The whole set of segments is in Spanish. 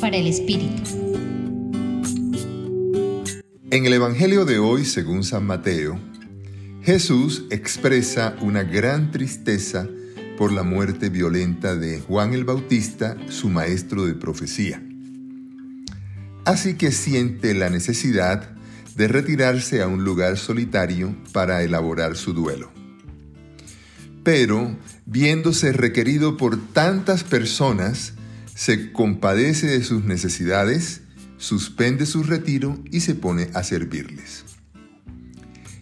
Para el Espíritu. En el Evangelio de hoy, según San Mateo, Jesús expresa una gran tristeza por la muerte violenta de Juan el Bautista, su maestro de profecía. Así que siente la necesidad de retirarse a un lugar solitario para elaborar su duelo. Pero, viéndose requerido por tantas personas, se compadece de sus necesidades, suspende su retiro y se pone a servirles.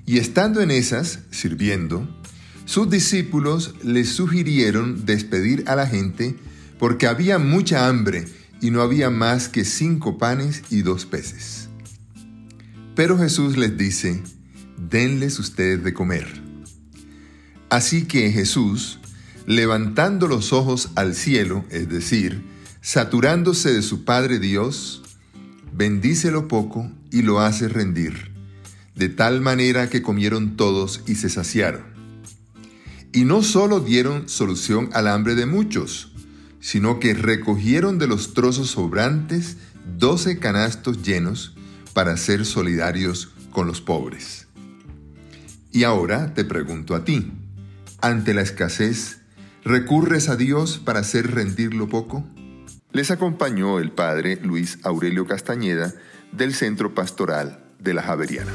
Y estando en esas, sirviendo, sus discípulos le sugirieron despedir a la gente porque había mucha hambre y no había más que cinco panes y dos peces. Pero Jesús les dice, denles ustedes de comer. Así que Jesús, levantando los ojos al cielo, es decir, saturándose de su Padre Dios, bendice lo poco y lo hace rendir, de tal manera que comieron todos y se saciaron. Y no solo dieron solución al hambre de muchos, sino que recogieron de los trozos sobrantes doce canastos llenos para ser solidarios con los pobres. Y ahora te pregunto a ti, ante la escasez, ¿recurres a Dios para hacer rendir lo poco? Les acompañó el padre Luis Aurelio Castañeda del Centro Pastoral de la Javeriana.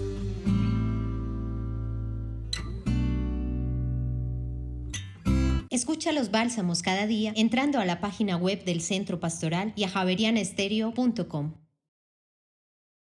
Escucha los bálsamos cada día entrando a la página web del Centro Pastoral y a javerianestereo.com.